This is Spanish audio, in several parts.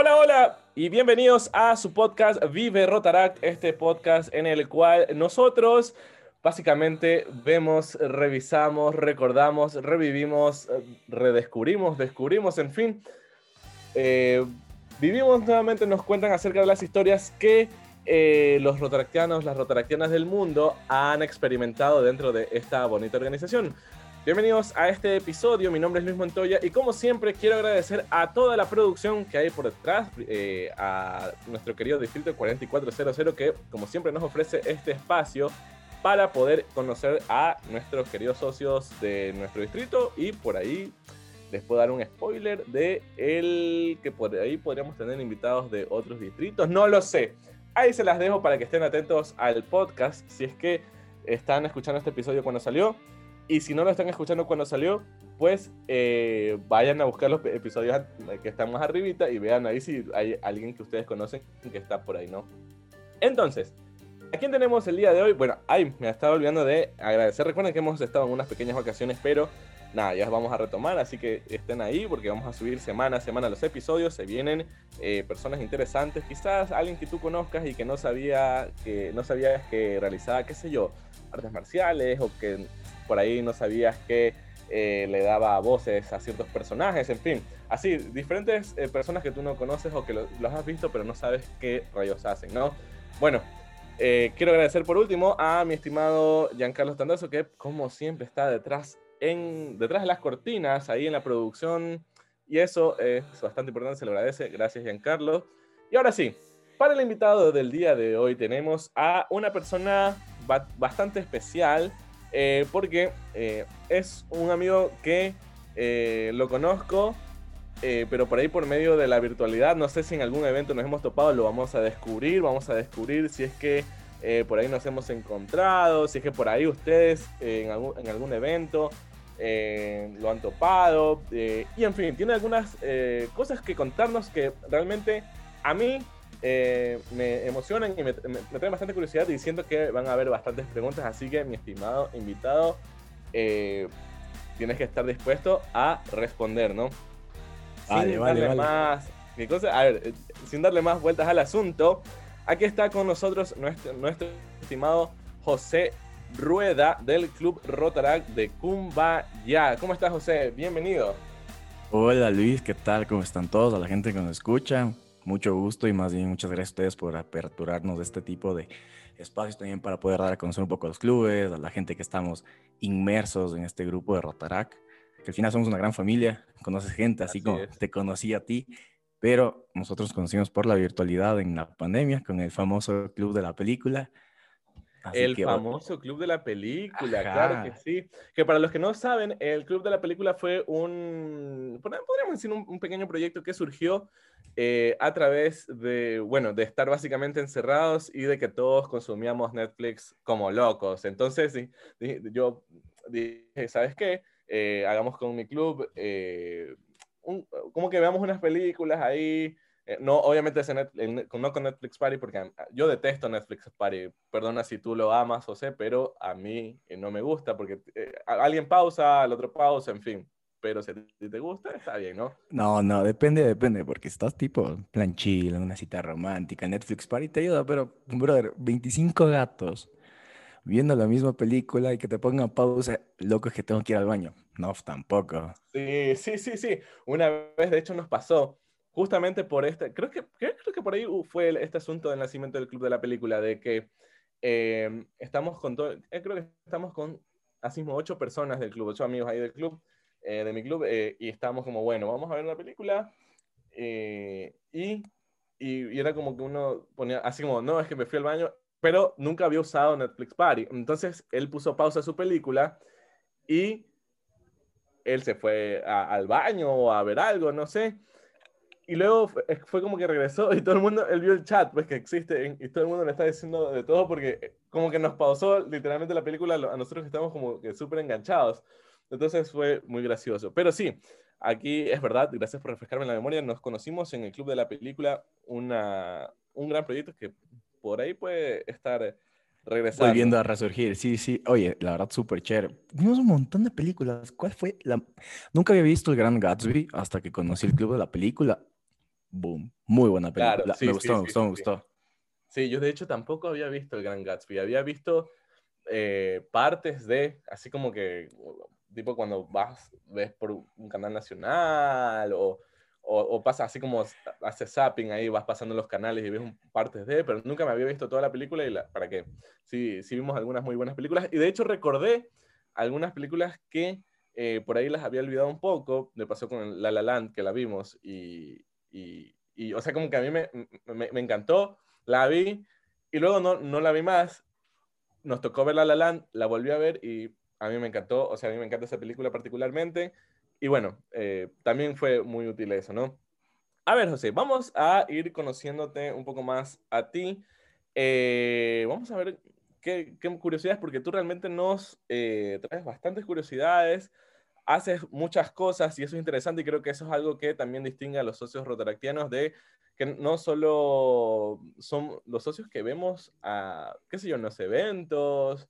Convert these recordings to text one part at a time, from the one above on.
Hola, hola y bienvenidos a su podcast Vive Rotaract, este podcast en el cual nosotros básicamente vemos, revisamos, recordamos, revivimos, redescubrimos, descubrimos, en fin. Eh, vivimos nuevamente, nos cuentan acerca de las historias que eh, los rotaractianos, las rotaractianas del mundo han experimentado dentro de esta bonita organización. Bienvenidos a este episodio, mi nombre es Luis Montoya y como siempre quiero agradecer a toda la producción que hay por detrás, eh, a nuestro querido Distrito 4400 que como siempre nos ofrece este espacio para poder conocer a nuestros queridos socios de nuestro distrito y por ahí les puedo dar un spoiler de el que por ahí podríamos tener invitados de otros distritos, no lo sé. Ahí se las dejo para que estén atentos al podcast si es que están escuchando este episodio cuando salió. Y si no lo están escuchando cuando salió, pues eh, vayan a buscar los episodios que están más arribita y vean ahí si hay alguien que ustedes conocen que está por ahí, ¿no? Entonces, ¿a quién tenemos el día de hoy? Bueno, ay, me estaba olvidando de agradecer. Recuerden que hemos estado en unas pequeñas vacaciones, pero nada, ya vamos a retomar, así que estén ahí porque vamos a subir semana a semana los episodios. Se vienen eh, personas interesantes, quizás alguien que tú conozcas y que no sabía que no sabías que realizaba, qué sé yo, artes marciales o que por ahí no sabías que eh, le daba voces a ciertos personajes, en fin, así, diferentes eh, personas que tú no conoces o que los has visto pero no sabes qué rayos hacen, ¿no? Bueno, eh, quiero agradecer por último a mi estimado Giancarlo Tandazo que como siempre está detrás, en, detrás de las cortinas, ahí en la producción, y eso es bastante importante, se lo agradece, gracias Giancarlo. Y ahora sí, para el invitado del día de hoy tenemos a una persona bastante especial, eh, porque eh, es un amigo que eh, lo conozco, pero por ahí por medio de la virtualidad, no sé si en algún evento nos hemos topado, lo vamos a descubrir, vamos a descubrir si es que por ahí nos hemos encontrado, si es que por ahí ustedes en algún, en algún evento lo han topado, y en fin, tiene algunas cosas que contarnos que realmente a mí eh, me emocionan y me, traen bastante curiosidad diciendo que van a haber bastantes preguntas, así que mi estimado invitado, eh, tienes que estar dispuesto a responder, ¿no? Vale, sin vale, darle más, A ver, eh, sin darle más vueltas al asunto, aquí está con nosotros nuestro, nuestro estimado José Rueda del Club Rotaract de Cumbaya. ¿Cómo estás, José? Bienvenido. Hola Luis, ¿qué tal? ¿Cómo están todos? A la gente que nos escucha mucho gusto y más bien muchas gracias a ustedes por aperturarnos de este tipo de espacios también para poder dar a conocer un poco a los clubes, a la gente que estamos inmersos en este grupo de Rotarac, que al final somos una gran familia, conoces gente así, como te conocí a ti, pero nosotros conocimos por la virtualidad en la pandemia con el famoso club de la película. el famoso club de la película, claro que sí. Que para los que no saben, el club de la película fue un, podríamos decir, un pequeño proyecto que surgió eh, a través de, bueno, de estar básicamente encerrados y de que todos consumíamos Netflix como locos. Entonces, yo dije, ¿sabes qué? Eh, hagamos con mi club, eh, como que veamos unas películas ahí. no, obviamente no con Netflix Party, porque yo detesto Netflix Party. Perdona si tú lo amas, José, pero a mí no me gusta porque alguien pausa, el otro pausa, en fin pero si te gusta, está bien, ¿no? No, no, depende, depende, porque estás tipo plan chill, una cita romántica, Netflix Party te ayuda, pero, brother, 25 gatos viendo la misma película y que te pongan pausa, loco es que tengo que ir al baño. No, tampoco. Sí, sí, sí, sí. Una vez, de hecho, nos pasó justamente por este, creo que, creo, que por ahí fue este asunto del nacimiento del club de la película, de que eh, estamos con todo, eh, creo que estamos con, así mismo, ocho personas del club, ocho amigos ahí del club, eh, de mi club eh, y estábamos como, bueno, vamos a ver la película. Eh, y, y, era como que uno ponía, así como, no, es que me fui al baño, pero nunca había usado Netflix Party. Entonces él puso pausa a su película y él se fue al baño o a ver algo, no sé. Y luego fue, como que regresó y todo el mundo, él vio el chat, pues que existe, y todo el mundo le está diciendo de todo porque como que nos pausó literalmente la película a nosotros que estamos como que súper enganchados. Entonces fue muy gracioso. Pero sí, aquí es verdad, gracias por refrescarme la memoria, nos conocimos en el Club de la Película, una, un gran proyecto que por ahí puede estar regresando. Volviendo a resurgir, sí, sí. Oye, la verdad, súper chévere. Vimos un montón de películas. ¿Cuál fue la...? Nunca había visto El Gran Gatsby hasta que conocí el Club de la Película. boom, muy buena película. Claro, sí, me sí, gustó, me sí, gustó, me sí, gustó. Sí, yo de hecho tampoco había visto el Gran Gatsby, había visto eh, partes de, así como que, tipo cuando vas, ves por un canal nacional o, o, o pasa así como haces zapping ahí, vas pasando los canales y ves un- partes de, pero nunca me había visto toda la película y la, para qué. Sí, sí vimos algunas muy buenas películas y de hecho recordé algunas películas que eh, por ahí las había olvidado un poco, me pasó con La La Land que la vimos y, y, y, o sea, como que a mí me, me, me encantó, la vi y luego no, no la vi más, nos tocó ver La La Land, la volví a ver y a mí me encantó, o sea, a mí me encanta esa película particularmente y bueno, eh, también fue muy útil eso, ¿no? A ver, José, vamos a ir conociéndote un poco más a ti. Eh, vamos a ver qué, curiosidades, porque tú realmente nos eh, traes bastantes curiosidades, haces muchas cosas y eso es interesante y creo que eso es algo que también distingue a los socios rotaractianos de que no solo son los socios que vemos a, qué sé yo, en los eventos,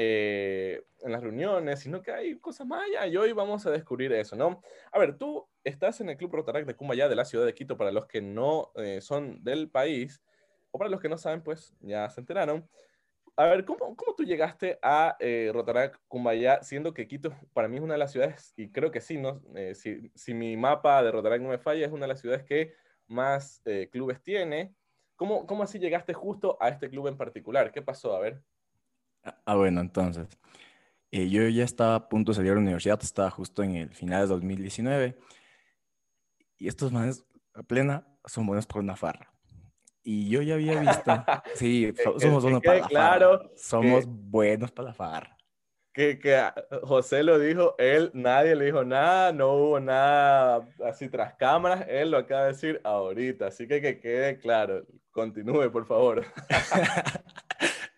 eh, en las reuniones, sino que hay cosas más allá y hoy vamos a descubrir eso, ¿no? A ver, tú estás en el Club Rotaract de Cumbayá de la ciudad de Quito, para los que no eh, son del país, o para los que no saben, pues ya se enteraron. A ver, ¿cómo, cómo tú llegaste a eh, Rotaract Cumbayá, siendo que Quito para mí es una de las ciudades, y creo que sí, ¿no? Eh, si, si, mi mapa de Rotaract no me falla, es una de las ciudades que más eh, clubes tiene. ¿Cómo, ¿Cómo así llegaste justo a este club en particular? ¿Qué pasó? A ver. Ah, bueno, entonces, eh, yo ya estaba a punto de salir a la universidad, estaba justo en el final de 2019, y estos manes a plena son buenos por una farra. Y yo ya había visto, sí, so, somos buenos para la claro farra, somos que, buenos para la farra. Que, que José lo dijo, él, nadie le dijo nada, no hubo nada así tras cámaras, él lo acaba de decir ahorita, así que que quede claro, continúe por favor.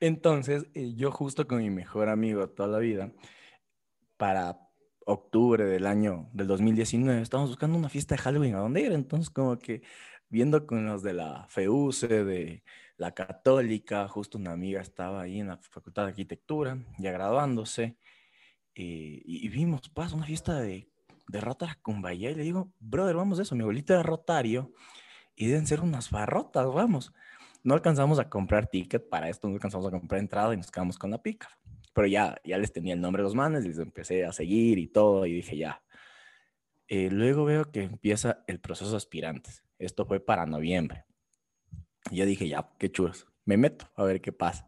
Entonces, eh, yo justo con mi mejor amigo toda la vida, para octubre del año del 2019, estábamos buscando una fiesta de Halloween a dónde ir. Entonces, como que viendo con los de la FEUCE, de la Católica, justo una amiga estaba ahí en la Facultad de Arquitectura, ya graduándose, eh, y, vimos, pasa una fiesta de, de Rotary Cumbaya, y le digo, brother, vamos a eso, mi abuelito era rotario, y deben ser unas barrotas, vamos no alcanzamos a comprar ticket para esto, no alcanzamos a comprar entrada y nos quedamos con la pica. Pero ya, ya les tenía el nombre de los manes, les empecé a seguir y todo, y dije ya. Eh, luego veo que empieza el proceso de aspirantes. Esto fue para noviembre. Y yo dije ya, qué chulos. Me meto a ver qué pasa.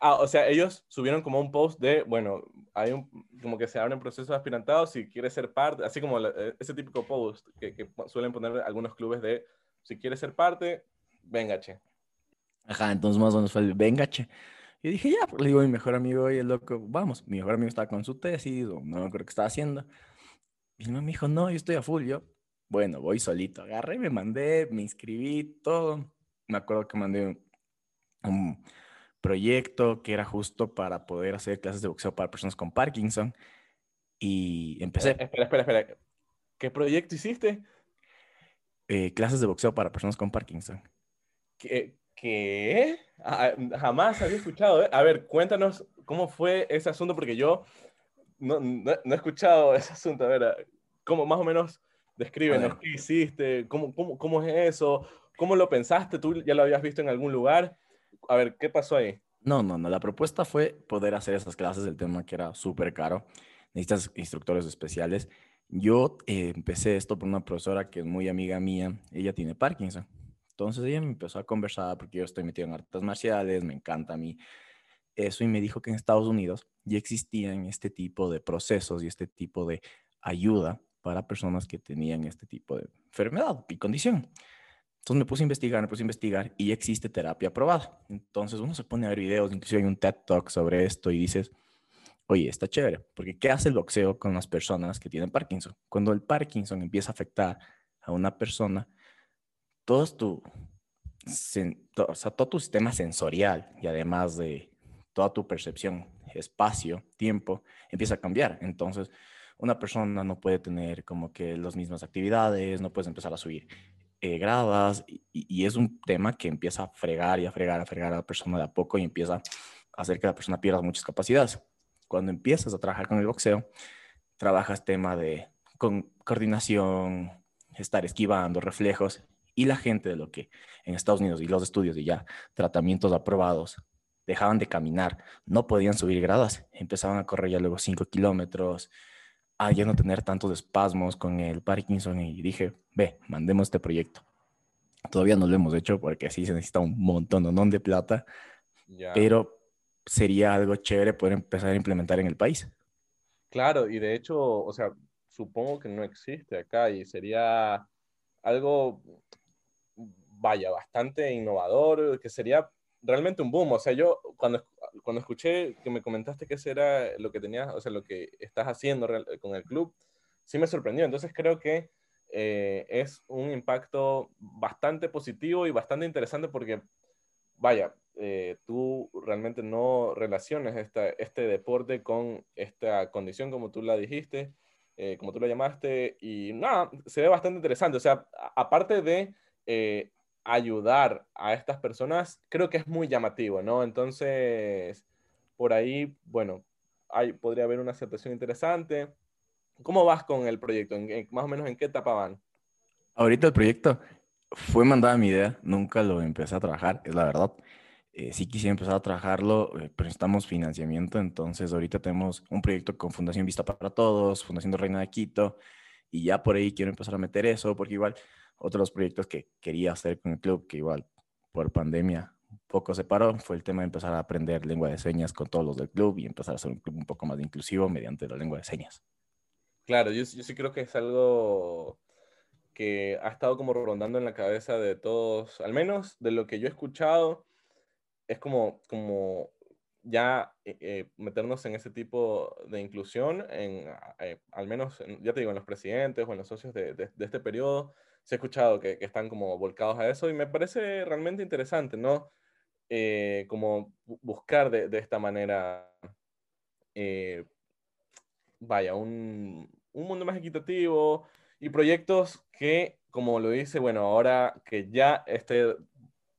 Ah, o sea, ellos subieron como un post de, bueno, hay un, como que se abre un proceso de aspirantado si quieres ser parte, así como la, ese típico post que, que suelen poner algunos clubes de, si quieres ser parte, venga, che. Ajá, entonces más o menos fue el venga, che. Y dije, ya, pues le digo a mi mejor amigo, oye, loco, vamos. Mi mejor amigo estaba con su tesis, o no creo que estaba haciendo. Y me dijo, no, yo estoy a full. Yo, bueno, voy solito. Agarré, me mandé, me inscribí, todo. Me acuerdo que mandé un, un proyecto que era justo para poder hacer clases de boxeo para personas con Parkinson. Y empecé. Eh, espera, espera, espera. ¿Qué proyecto hiciste? Eh, clases de boxeo para personas con Parkinson. ¿Qué? ¿Qué? Ah, jamás había escuchado. ¿eh? A ver, cuéntanos cómo fue ese asunto, porque yo no, no, no he escuchado ese asunto. A ver, ¿cómo más o menos descríbenos qué hiciste? ¿Cómo, cómo, ¿Cómo es eso? ¿Cómo lo pensaste? ¿Tú ya lo habías visto en algún lugar? A ver, ¿qué pasó ahí? No, no, no. La propuesta fue poder hacer esas clases, el tema que era súper caro. Necesitas instructores especiales. Yo eh, empecé esto por una profesora que es muy amiga mía. Ella tiene Parkinson. Entonces ella me empezó a conversar porque yo estoy metido en artes marciales, me encanta a mí eso y me dijo que en Estados Unidos ya existían este tipo de procesos y este tipo de ayuda para personas que tenían este tipo de enfermedad y condición. Entonces me puse a investigar, me puse a investigar y ya existe terapia aprobada. Entonces uno se pone a ver videos, inclusive hay un TED Talk sobre esto y dices, oye, está chévere, porque ¿qué hace el boxeo con las personas que tienen Parkinson? Cuando el Parkinson empieza a afectar a una persona, todo tu, o sea, todo tu sistema sensorial y además de toda tu percepción, espacio, tiempo, empieza a cambiar. Entonces, una persona no puede tener como que las mismas actividades, no puedes empezar a subir eh, gradas y, y, es un tema que empieza a fregar y a fregar, a fregar a la persona de a poco y empieza a hacer que la persona pierda muchas capacidades. Cuando empiezas a trabajar con el boxeo, trabajas tema de con coordinación, estar esquivando, reflejos y la gente de lo que en Estados Unidos y los estudios y ya tratamientos aprobados dejaban de caminar, no podían subir gradas, empezaban a correr ya luego 5 kilómetros, a ya no tener tantos espasmos con el Parkinson y dije, ve, mandemos este proyecto. Todavía no lo hemos hecho porque sí se necesita un montón de plata, pero sería algo chévere poder empezar a implementar en el país. Claro, y de hecho, o sea, supongo que no existe acá y sería algo, vaya, bastante innovador, que sería realmente un boom. O sea, yo cuando, cuando escuché que me comentaste que era lo que tenías, o sea, lo que estás haciendo con el club, sí me sorprendió. Entonces creo que eh, es un impacto bastante positivo y bastante interesante porque, vaya, eh, tú realmente no relaciones esta, este deporte con esta condición como tú la dijiste, eh, como tú la llamaste, y nada, se ve bastante interesante. O sea, aparte de ayudar a estas personas, creo que es muy llamativo, ¿no? Entonces, por ahí, bueno, hay, podría haber una aceptación interesante. ¿Cómo vas con el proyecto? ¿En, más o menos en qué etapa van? Ahorita el proyecto fue mandada mi idea, nunca lo empecé a trabajar, es la verdad. Eh, sí quisiera empezar a trabajarlo, eh, pero necesitamos financiamiento, entonces ahorita tenemos un proyecto con Fundación Vista para Todos, Fundación de Reina de Quito, y ya por ahí quiero empezar a meter eso, porque igual otros proyectos que quería hacer con el club, que igual por pandemia un poco se paró, fue el tema de empezar a aprender lengua de señas con todos los del club y empezar a hacer un club un poco más inclusivo mediante la lengua de señas. Claro, yo, yo sí creo que es algo que ha estado como rondando en la cabeza de todos, al menos de lo que yo he escuchado, es como, como ya eh, eh, meternos en ese tipo de inclusión, en, eh, al menos, ya te digo, en los presidentes o en los socios de, de, de este periodo, se ha escuchado que, que, están como volcados a eso y me parece realmente interesante, ¿no? Eh, como buscar de, de esta manera, eh, vaya, un, un, mundo más equitativo y proyectos que, como lo dice, bueno, ahora que ya este,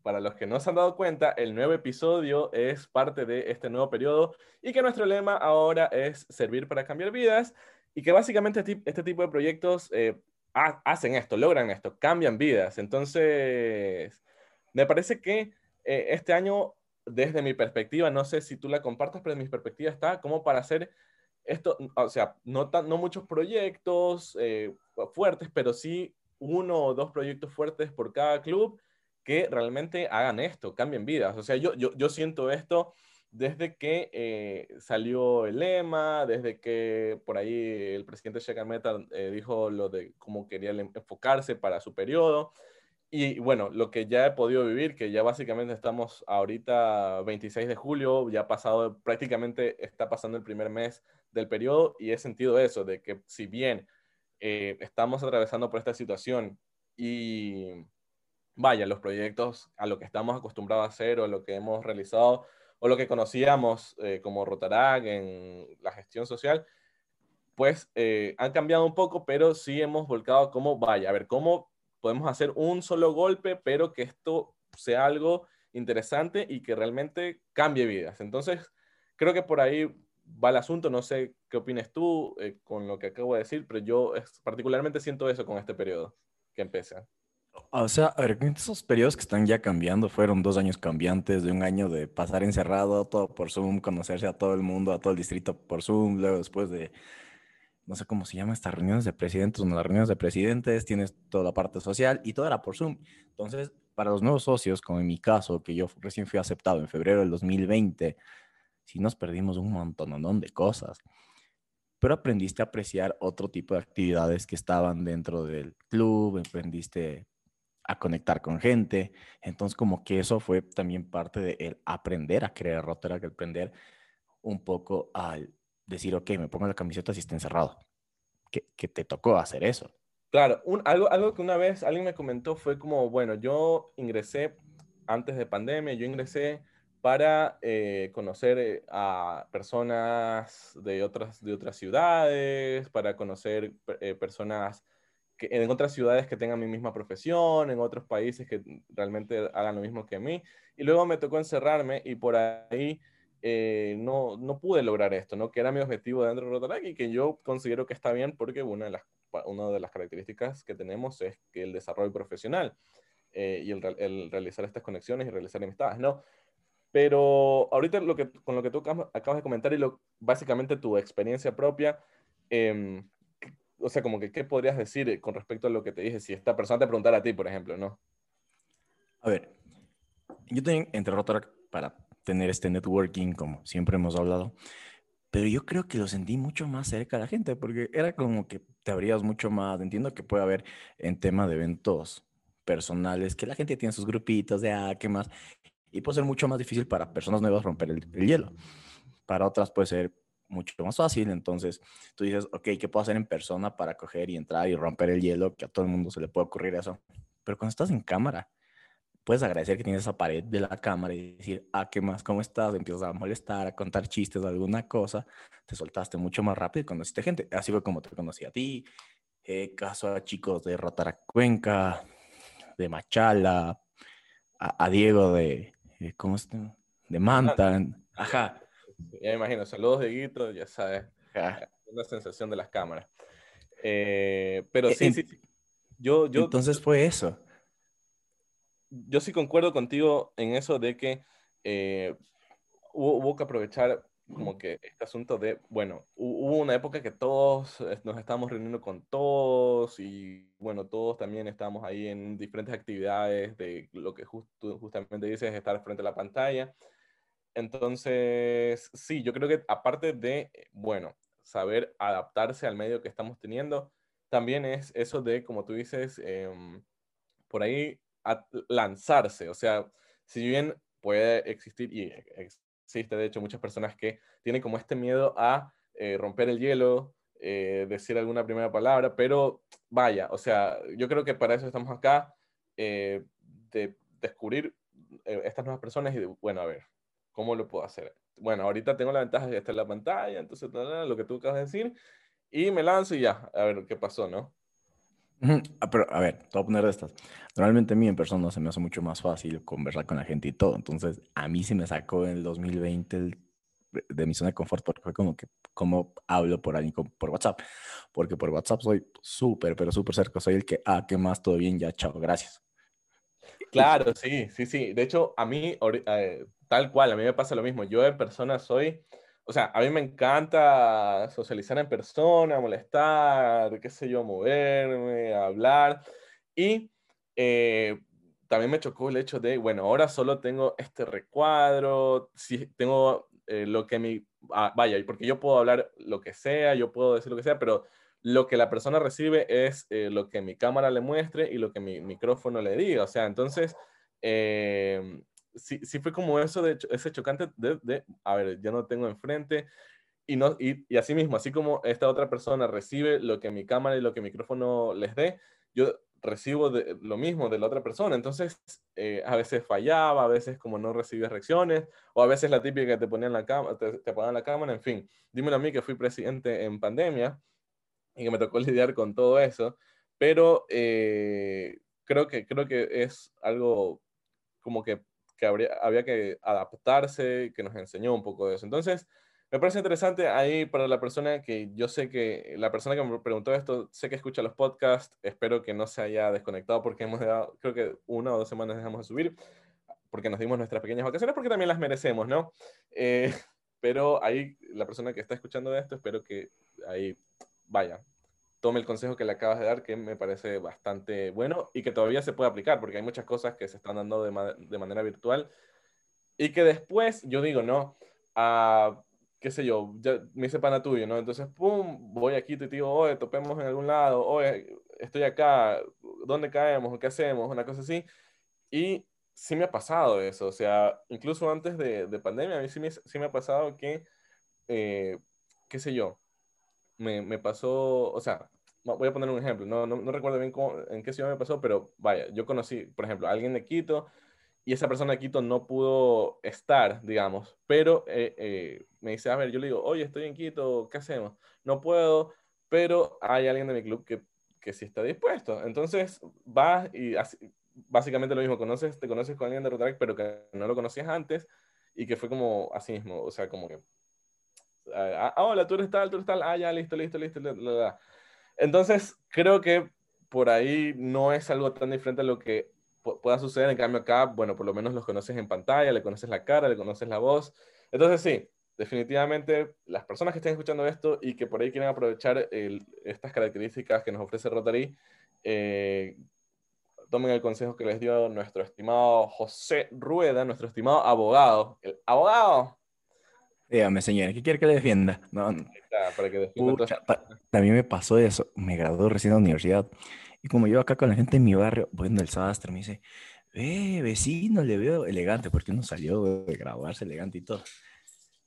para los que no se han dado cuenta, el nuevo episodio es parte de este nuevo periodo y que nuestro lema ahora es servir para cambiar vidas y que básicamente este, este tipo de proyectos eh, hacen esto, logran esto, cambian vidas. Entonces, me parece que eh, este año, desde mi perspectiva, no sé si tú la compartas, pero mi perspectiva está como para hacer esto, o sea, no, no muchos proyectos eh, fuertes, pero sí uno o dos proyectos fuertes por cada club que realmente hagan esto, cambien vidas. O sea, yo, yo, yo siento esto desde que eh, salió el lema, desde que por ahí el presidente Sheikh eh, dijo lo de cómo quería enfocarse para su periodo. Y bueno, lo que ya he podido vivir, que ya básicamente estamos ahorita 26 de julio, ya ha pasado, prácticamente está pasando el primer mes del periodo y he sentido eso, de que si bien eh, estamos atravesando por esta situación y vaya, los proyectos a lo que estamos acostumbrados a hacer o lo que hemos realizado o lo que conocíamos eh, como Rotarac en la gestión social, pues eh, han cambiado un poco, pero sí hemos volcado como, vaya, a ver, cómo podemos hacer un solo golpe, pero que esto sea algo interesante y que realmente cambie vidas. Entonces, creo que por ahí va el asunto, no sé qué opinas tú eh, con lo que acabo de decir, pero yo particularmente siento eso con este periodo que empieza. O sea, a ver, esos periodos que están ya cambiando fueron dos años cambiantes, de un año de pasar encerrado, todo por Zoom, conocerse a todo el mundo, a todo el distrito por Zoom, luego después de, no sé cómo se llama, estas reuniones de presidentes, las reuniones de presidentes, tienes toda la parte social y todo era por Zoom. Entonces, para los nuevos socios, como en mi caso, que yo recién fui aceptado en febrero del 2020, sí nos perdimos un montón de cosas pero aprendiste a apreciar otro tipo de actividades que estaban dentro del club, aprendiste a conectar con gente. Entonces, como que eso fue también parte de el aprender a crear Rotaract, aprender un poco al decir, ok, me pongo la camiseta si está encerrado. Que, te tocó hacer eso. Claro, un, algo, algo que una vez alguien me comentó fue como, bueno, yo ingresé antes de pandemia, yo ingresé para eh, conocer eh, a personas de otras, de otras ciudades, para conocer eh, personas en otras ciudades que tengan mi misma profesión, en otros países que realmente hagan lo mismo que a mí. Y luego me tocó encerrarme y por ahí eh, no, no pude lograr esto, ¿no? que era mi objetivo dentro de Rotaract y que yo considero que está bien porque una de las, una de las características que tenemos es que el desarrollo profesional. eh, y el, realizar estas conexiones y realizar amistades, ¿no? Pero ahorita lo que, con lo que tú acabas de comentar y lo, básicamente tu experiencia propia, em, o sea, como que, ¿qué podrías decir con respecto a lo que te dije? Si esta persona te preguntara a ti, por ejemplo, ¿no? A ver, yo tengo entre Rotaract para tener este networking, como siempre hemos hablado, pero yo creo que lo sentí mucho más cerca de la gente, porque era como que te abrías mucho más. Entiendo que puede haber en tema de eventos personales, que la gente tiene sus grupitos de, ah, ¿qué más? Y puede ser mucho más difícil para personas nuevas romper el, el hielo. Para otras puede ser mucho más fácil. Entonces tú dices, ok, ¿qué puedo hacer en persona para coger y entrar y romper el hielo? Que a todo el mundo se le puede ocurrir eso. Pero cuando estás en cámara, puedes agradecer que tienes esa pared de la cámara y decir, ah, ¿qué más? ¿Cómo estás? Empiezas a molestar, a contar chistes, alguna cosa. Te soltaste mucho más rápido y conociste gente. Así fue como te conocí a ti. Eh, caso a chicos de Cuenca, de Machala, a, Diego de, eh, ¿cómo está? De Manta. Ajá. Ya me imagino, saludos de Guito, ya sabes, una sensación de las cámaras. Eh, pero sí, sí, sí. Yo, yo, entonces fue eso yo sí concuerdo contigo en eso de que eh, hubo, que aprovechar como que este asunto de, bueno, hubo una época que todos nos estábamos reuniendo con todos y bueno, todos también estábamos ahí en diferentes actividades de lo que justamente dices, estar frente a la pantalla. Entonces, sí, yo creo que aparte de, bueno, saber adaptarse al medio que estamos teniendo, también es eso de, como tú dices, em, por ahí lanzarse. O sea, si bien puede existir y existe de hecho muchas personas que tienen como este miedo a eh, romper el hielo, eh, decir alguna primera palabra, pero vaya, o sea, yo creo que para eso estamos acá, eh, de descubrir estas nuevas personas y de, bueno, a ver, ¿cómo lo puedo hacer? Bueno, ahorita tengo la ventaja de que está en la pantalla, entonces lo que tú acabas de decir, y me lanzo y ya, a ver qué pasó, ¿no? Ah, pero, a ver, te voy a poner de estas. Normalmente a mí en persona se me hace mucho más fácil conversar con la gente y todo. Entonces, a mí sí me sacó en el 2020 de mi zona de confort porque fue como que, como hablo por alguien por WhatsApp? Porque por WhatsApp soy súper, pero súper cerca. Soy el que, ah, ¿qué más? Todo bien, ya, chao, gracias. Claro, sí, sí, sí. De hecho, a mí, eh, tal cual, a mí me pasa lo mismo. Yo en persona soy o sea, a mí me encanta socializar en persona, molestar, qué sé yo, moverme, hablar. Y eh, también me chocó el hecho de, bueno, ahora solo tengo este recuadro, si tengo eh, lo que mi, ah, vaya, porque yo puedo hablar lo que sea, yo puedo decir lo que sea, pero lo que la persona recibe es eh, lo que mi cámara le muestre y lo que mi micrófono le diga. O sea, entonces, sí, sí fue como eso, de ese chocante de, de, a ver, ya no tengo enfrente. Y, no, y, y así mismo, así como esta otra persona recibe lo que mi cámara y lo que mi micrófono les dé, yo recibo lo mismo de la otra persona. Entonces, eh, a veces fallaba, a veces como no recibías reacciones, o a veces la típica que te ponían la te, te la cámara, en fin. Dímelo a mí que fui presidente en pandemia y que me tocó lidiar con todo eso, pero eh, creo, que, creo que es algo como que que habría, había que adaptarse, que nos enseñó un poco de eso. Entonces, me parece interesante ahí para la persona que yo sé que, la persona que me preguntó esto, sé que escucha los podcasts, espero que no se haya desconectado porque hemos dado, creo que una o dos semanas dejamos de subir, porque nos dimos nuestras pequeñas vacaciones, porque también las merecemos, ¿no? Eh, pero ahí, la persona que está escuchando esto, espero que ahí vaya, tome el consejo que le acabas de dar, que me parece bastante bueno y que todavía se puede aplicar, porque hay muchas cosas que se están dando de, de manera virtual y que después, yo digo, no, a, qué sé yo, ya me hice pana tuyo, ¿no? Entonces, pum, voy aquí, te digo, oye, topemos en algún lado, oye, estoy acá, ¿dónde caemos? ¿Qué hacemos? Una cosa así. Y sí me ha pasado eso, o sea, incluso antes de, de pandemia, a mí sí me, sí me ha pasado que, eh, qué sé yo, me, me, pasó, o sea, voy a poner un ejemplo, no, no, recuerdo bien en qué ciudad me pasó, pero vaya, yo conocí, por ejemplo, a alguien de Quito y esa persona de Quito no pudo estar, digamos, pero eh, eh, me dice, a ver, yo le digo, oye, estoy en Quito, ¿qué hacemos? No puedo, pero hay alguien de mi club que, que sí está dispuesto. Entonces vas y básicamente lo mismo, conoces, te conoces con alguien de Rotaract, pero que no lo conocías antes y que fue como así mismo, o sea, como que, ah, ah hola, tú eres tal, tú eres tal, ah, ya, listo, listo, listo, entonces, creo que por ahí no es algo tan diferente a lo que pueda suceder. En cambio acá, bueno, por lo menos los conoces en pantalla, le conoces la cara, le conoces la voz. Entonces sí, definitivamente las personas que estén escuchando esto y que por ahí quieren aprovechar estas características que nos ofrece Rotary, eh, tomen el consejo que les dio nuestro estimado José Rueda, nuestro estimado abogado. El abogado. Dígame, señora, ¿qué quiere que le defienda? No, para que defienda También me pasó eso. Me gradué recién de la universidad. Y como yo acá con la gente en mi barrio, bueno, el sastre me dice, ve, vecino, le veo elegante, porque uno salió de graduarse elegante y todo.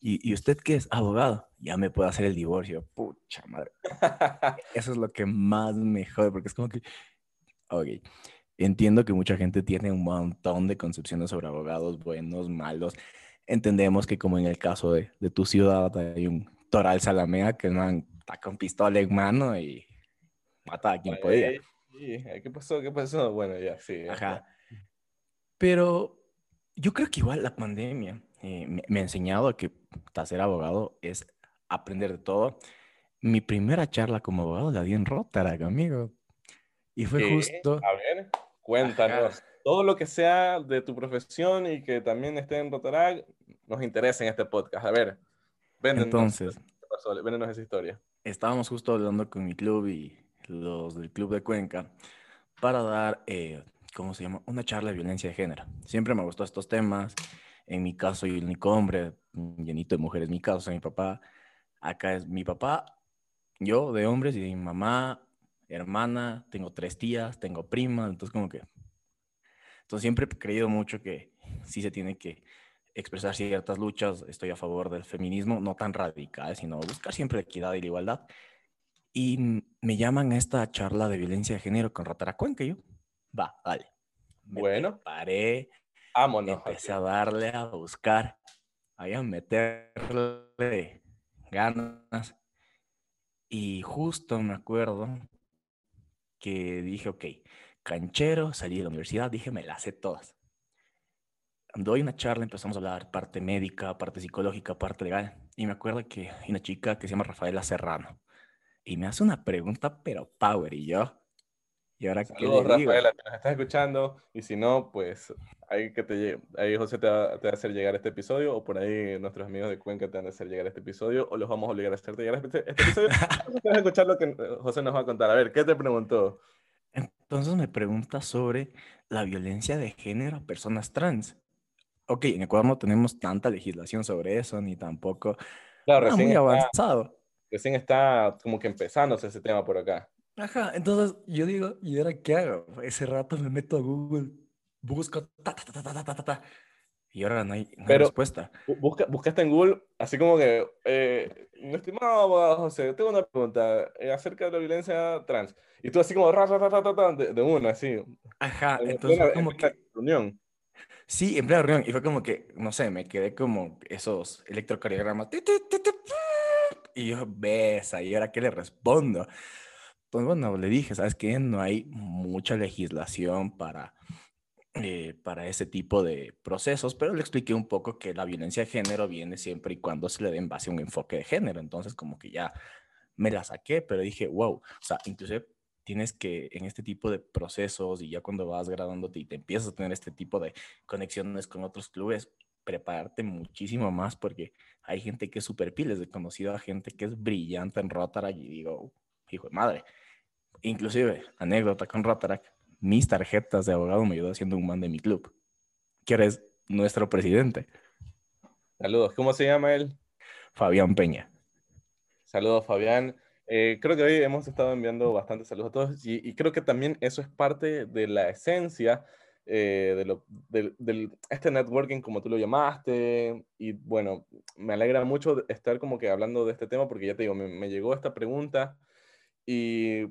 ¿Y, usted qué es? Abogado. Ya me puedo hacer el divorcio. Pucha madre. Eso es lo que más me jode, porque es como que, ok, entiendo que mucha gente tiene un montón de concepciones sobre abogados, buenos, malos. Entendemos que como en el caso de, de tu ciudad hay un Toral Salamea que man está con pistola en mano y mata a quien podía. ¿Qué pasó? ¿Qué pasó? Bueno, ya, sí. Ajá. Pero yo creo que igual la pandemia eh, me, ha enseñado que ser abogado es aprender de todo. Mi primera charla como abogado la di en Rotarac, amigo. Y fue justo. A ver, cuéntanos. Todo lo que sea de tu profesión y que también esté en Rotarac nos interesa en este podcast. A ver, véndenos, Entonces, véndenos esa historia. Estábamos justo hablando con mi club y los del Club de Cuenca para dar, eh, ¿cómo se llama? Una charla de violencia de género. Siempre me gustó estos temas en mi caso, soy el único hombre, llenito de mujeres. Mi caso, mi papá. Acá es mi papá, yo de hombres y mi mamá, hermana, tengo tres tías, tengo primas, entonces como que... Entonces siempre he creído mucho que sí se tiene que expresar ciertas luchas, estoy a favor del feminismo, no tan radical, sino buscar siempre equidad y la igualdad. Y me llaman a esta charla de violencia de género con Cuenca, y yo, va, dale. bueno. Paré, Empecé a darle a buscar, ahí a meterle ganas. Y justo me acuerdo que dije, ok, canchero, salí de la universidad, dije, me las sé todas. Doy una charla, empezamos a hablar parte médica, parte psicológica, parte legal. Y me acuerdo que hay una chica que se llama Rafaela Serrano. Y me hace una pregunta, pero power. Y yo, y ahora Saludos, Rafaela, que nos estás escuchando. Y si no, pues ahí, que te, ahí José te va, a hacer llegar este episodio, o por ahí nuestros amigos de Cuenca te van a hacer llegar este episodio, o los vamos a obligar a hacerte llegar este, este episodio. Vamos a escuchar lo que José nos va a contar. A ver, ¿qué te preguntó? Entonces me pregunta sobre la violencia de género a personas trans. Ok, en Ecuador no tenemos tanta legislación sobre eso, ni tampoco claro, recién muy avanzado. Recién está como que empezándose ese tema por acá. Ajá, entonces yo digo, ¿y ahora qué hago? Ese rato me meto a Google, busco, ta, ta, ta, ta, ta, ta, ta, y ahora no hay, respuesta. Busca, buscaste en Google, así como que, eh, mi estimado abogado José, tengo una pregunta eh, acerca de la violencia trans. Y tú así como, ra, ra, ra, de, de uno, así. Ajá, entonces fue como que... Reunión. Sí, en plena reunión. Y fue como que, no sé, me quedé como esos electrocardiogramas. Y yo, besa, ¿y ahora qué le respondo? pues bueno, le dije, ¿sabes qué? No hay mucha legislación para, eh, para ese tipo de procesos, pero le expliqué un poco que la violencia de género viene siempre y cuando se le dé en base a un enfoque de género. Entonces, como que ya me la saqué, pero dije, wow, o sea, inclusive tienes que en este tipo de procesos y ya cuando vas graduándote y te empiezas a tener este tipo de conexiones con otros clubes, prepararte muchísimo más porque hay gente que es súper piles. He conocido a gente que es brillante en Rotaract y digo, hijo de madre. Inclusive, anécdota con Rotarac, mis tarjetas de abogado me ayudó haciendo un man de mi club, que eres nuestro presidente. Saludos, ¿cómo se llama él? Fabián Peña. Saludos, Fabián. Eh, creo que hoy hemos estado enviando bastantes saludos a todos y, creo que también eso es parte de la esencia eh, de, lo, este networking, como tú lo llamaste. Y bueno, me alegra mucho estar como que hablando de este tema porque ya te digo, me, me llegó esta pregunta y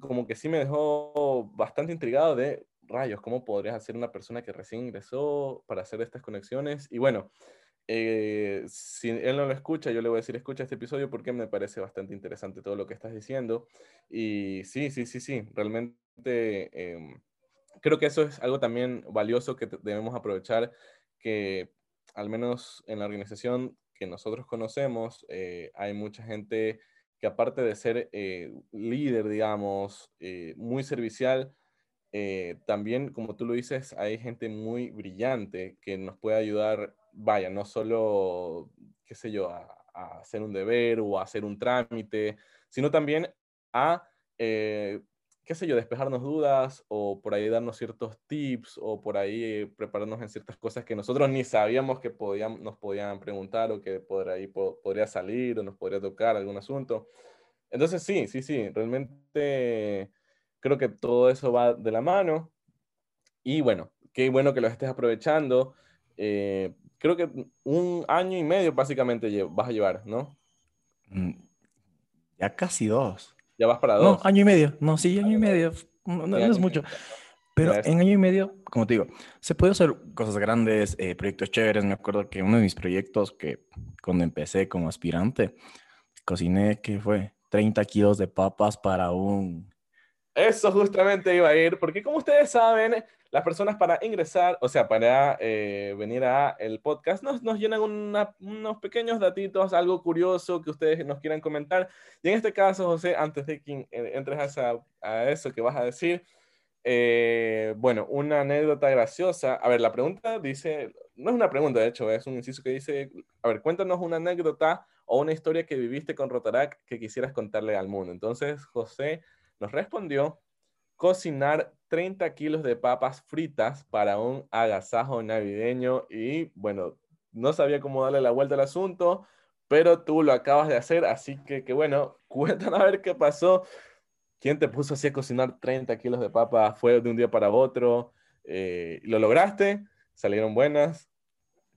como que sí me dejó bastante intrigado de rayos, ¿cómo podrías hacer una persona que recién ingresó para hacer estas conexiones? Y bueno, eh, si él no lo escucha, yo le voy a decir, escucha este episodio porque me parece bastante interesante todo lo que estás diciendo. Y sí, sí, sí, sí, realmente em, creo que eso es algo también valioso que debemos aprovechar, que al menos en la organización que nosotros conocemos, eh, hay mucha gente que aparte de ser eh, líder, digamos, eh, muy servicial, eh, también, como tú lo dices, hay gente muy brillante que nos puede ayudar, vaya, no solo, qué sé yo, a, hacer un deber o a hacer un trámite, sino también a, qué sé yo, despejarnos dudas o por ahí darnos ciertos tips o por ahí prepararnos en ciertas cosas que nosotros ni sabíamos que nos podían preguntar o que por ahí podría salir o nos podría tocar algún asunto. Entonces sí, sí, sí, realmente creo que todo eso va de la mano. Y bueno, qué bueno que lo estés aprovechando. Eh, creo que un año y medio básicamente vas a llevar, ¿no? Mm, ya casi dos. Ya vas para dos. No, año y medio. No, sí, año y medio. No, es mucho. Pero en año y medio, como te digo, se puede hacer cosas grandes, eh, proyectos chéveres. Me acuerdo que uno de mis proyectos que cuando empecé como aspirante, cociné, ¿qué fue? 30 kilos de papas para un... Eso justamente iba a ir, porque como ustedes saben, las personas para ingresar, o sea, para eh, venir a el podcast, nos, nos llenan unos pequeños datitos, algo curioso que ustedes nos quieran comentar. Y en este caso, José, antes de que entres a, a eso que vas a decir, eh, bueno, una anécdota graciosa. A ver, la pregunta dice, no es una pregunta, de hecho, es un inciso que dice, a ver, cuéntanos una anécdota o una historia que viviste con Rotarac que quisieras contarle al mundo. Entonces, José nos respondió, cocinar 30 kilos de papas fritas para un agasajo navideño y bueno, no sabía cómo darle la vuelta al asunto, pero tú lo acabas de hacer, así que, bueno, cuéntanos a ver qué pasó. ¿Quién te puso así a cocinar 30 kilos de papas? ¿Fue de un día para otro? Eh, ¿Lo lograste? ¿Salieron buenas?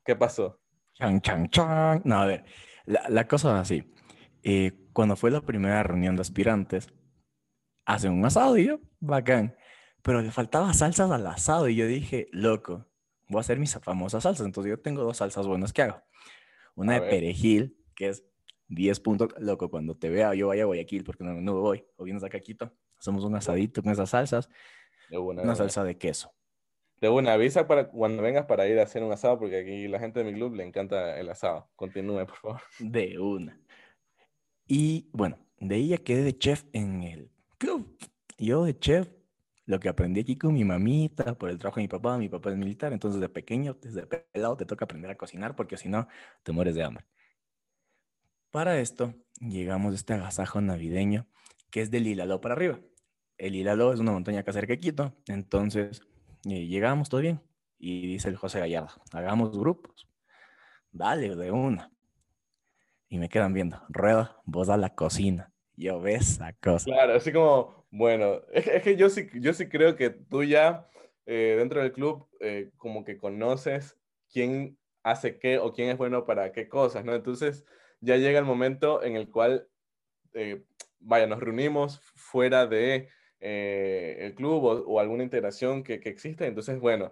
¿Qué pasó? Chan, chan, chan. No, a ver, la, cosa es así. Eh, cuando fue la primera reunión de aspirantes, hacen un asado y yo, bacán. Pero le faltaba salsas al asado y yo dije, loco, voy a hacer mis famosas salsas. Entonces yo tengo dos salsas buenas que hago. Una de perejil, que es 10 puntos, loco, cuando te vea yo vaya a Guayaquil, porque no, no voy, o vienes acá a Quito, hacemos un asadito con esas salsas, una salsa de queso. De una, avisa para cuando vengas para ir a hacer un asado, porque aquí la gente de mi club le encanta el asado. Continúe, por favor. De una. Y bueno, de ahí ya quedé de chef en el. Yo de chef, lo que aprendí aquí con mi mamita, por el trabajo de mi papá, mi papá es militar, entonces de pequeño, desde pelado, te toca aprender a cocinar, porque si no, te mueres de hambre. Para esto, llegamos a este agasajo navideño, que es del Hilaló para arriba. El Hilaló es una montaña que acerca de Quito, entonces y llegamos, todo bien. Y dice el José Gallardo, hagamos grupos. Dale, de una. Y me quedan viendo, rueda, vos a la cocina. Yo ves esa cosa. Claro, así como, bueno, es, que yo sí, yo sí creo que tú ya eh, dentro del club eh, como que conoces quién hace qué o quién es bueno para qué cosas, ¿no? Entonces ya llega el momento en el cual, eh, vaya, nos reunimos fuera de eh, el club o, alguna integración que, que existe. Entonces, bueno,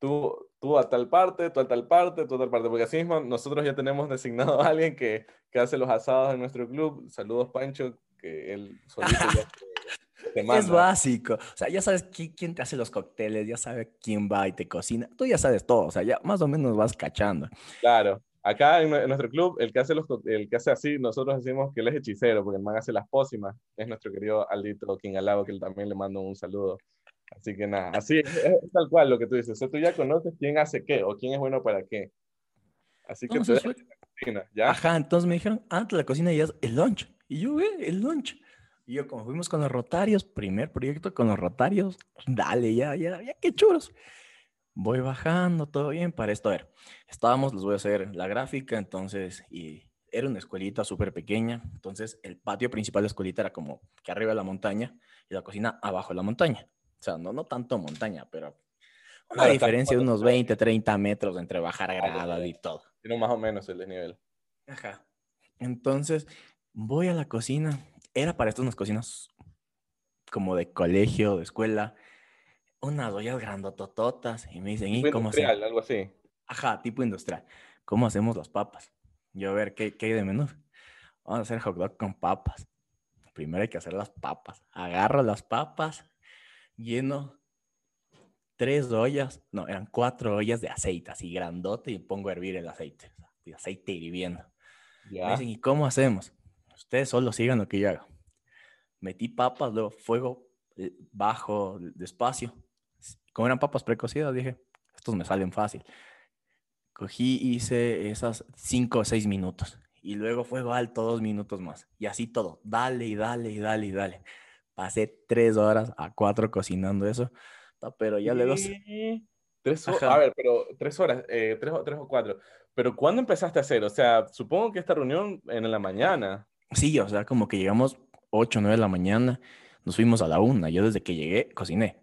tú, tú a tal parte, tú a tal parte, tú a tal parte, porque así mismo nosotros ya tenemos designado a alguien que, que hace los asados en nuestro club. Saludos, Pancho, que él solito ya te, manda. Es básico. O sea, ya sabes quién, quién, te hace los cócteles, ya sabes quién va y te cocina. Tú ya sabes todo, o sea, ya más o menos vas cachando. Claro. Acá en, nuestro club, el que, hace los, el que hace así, nosotros decimos que él es hechicero, porque el man hace las pócimas. Es nuestro querido Aldito King Alabo, que también le mando un saludo. Así que nada, así es, tal cual lo que tú dices. O sea, tú ya conoces quién hace qué o quién es bueno para qué. Así que tú la cocina, ¿ya? Ajá, entonces me dijeron, ah, la cocina ya es el lunch. Y yo, ve, el lunch. Y yo, como fuimos con los rotarios, primer proyecto con los rotarios, dale, ya, ya, ya, qué churos voy bajando, todo bien para esto. A ver, estábamos, les voy a hacer la gráfica, entonces, y era una escuelita súper pequeña, entonces el patio principal de la escuelita era como que arriba de la montaña y la cocina abajo de la montaña. O sea, no, no tanto montaña, pero una diferencia de unos 20, 30 metros entre bajar a grada y todo. Tiene más o menos el desnivel. Ajá. Entonces, voy a la cocina. Era para estas unas cocinas como de colegio, de escuela unas ollas grandotototas y me dicen, ¿y cómo industrial, algo así. Ajá, tipo industrial. ¿Cómo hacemos las papas? Yo a ver, ¿qué, qué hay de menú? Vamos a hacer hot dog con papas. Primero hay que hacer las papas. Agarro las papas, lleno tres ollas, no, eran cuatro ollas de aceite, así grandote, y pongo a hervir el aceite. El aceite hirviendo. Me dicen, ¿y cómo hacemos? Ustedes solo sigan lo que yo hago. Metí papas, luego fuego eh, bajo, despacio. Como eran papas precocidas, dije, estos me salen fácil. Cogí, hice esas cinco o seis minutos. Y luego fuego alto dos minutos más. Y así todo. Dale y dale y dale y dale. Pasé tres horas a cuatro cocinando eso. Pero ya luego... Tres horas, a ver, pero tres horas, eh, tres, tres, o cuatro. Pero ¿cuándo empezaste a hacer? O sea, supongo que esta reunión en la mañana. Sí, o sea, como que llegamos ocho, nueve de la mañana, nos fuimos a la una. Yo desde que llegué cociné.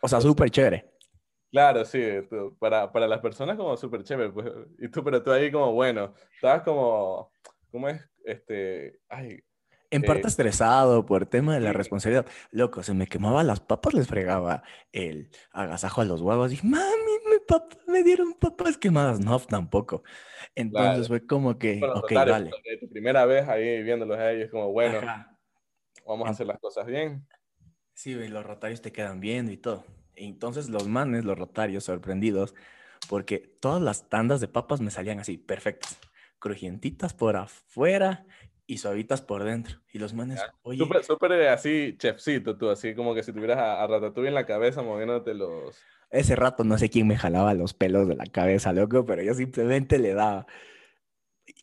O sea, súper chévere. Claro, sí, para, para las personas como súper chévere. Pues, y tú, pero tú ahí como, bueno, estabas como, ¿cómo es? Este, ay, en parte eh, estresado por el tema de la responsabilidad. Loco, se me quemaban las papas, les fregaba el agasajo a los huevos. Y mami, me dieron papas quemadas. No, tampoco. Entonces fue como que, ok, dale. Tu primera vez ahí viéndolos a ellos, como, bueno, vamos a hacer las cosas bien. Sí, los rotarios te quedan viendo y todo. Entonces los manes, los rotarios, sorprendidos, porque todas las tandas de papas me salían así, perfectas. Crujientitas por afuera y suavitas por dentro. Y los manes, oye. Súper, súper eh, así, chefcito, tú, así como que si tuvieras a, a Ratatouille en la cabeza moviéndote los. Ese rato no sé quién me jalaba los pelos de la cabeza, loco, pero yo simplemente le daba.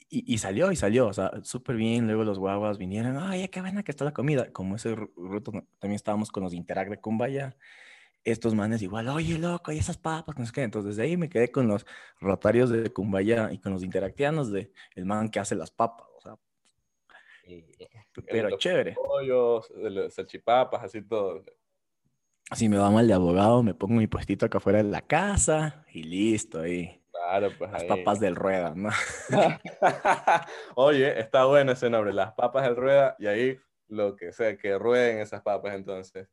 Y, y salió, y salió, o sea, súper bien. Luego los guaguas vinieron, ay, qué buena que está la comida. Como ese ruto también estábamos con los de Interact de Cumbaya. Estos manes igual, oye, loco, y esas papas, no sé qué. Entonces, desde ahí me quedé con los rotarios de Cumbaya y con los interactianos de el man que hace las papas. O sea, pero chévere. Pollos, salchipapas, así todo. Si me va mal de abogado, me pongo mi puestito acá afuera de la casa y listo ahí. Claro, pues Las papas del rueda, ¿no? Oye, está bueno ese nombre, las papas del rueda, y ahí lo que sea, que rueden esas papas entonces.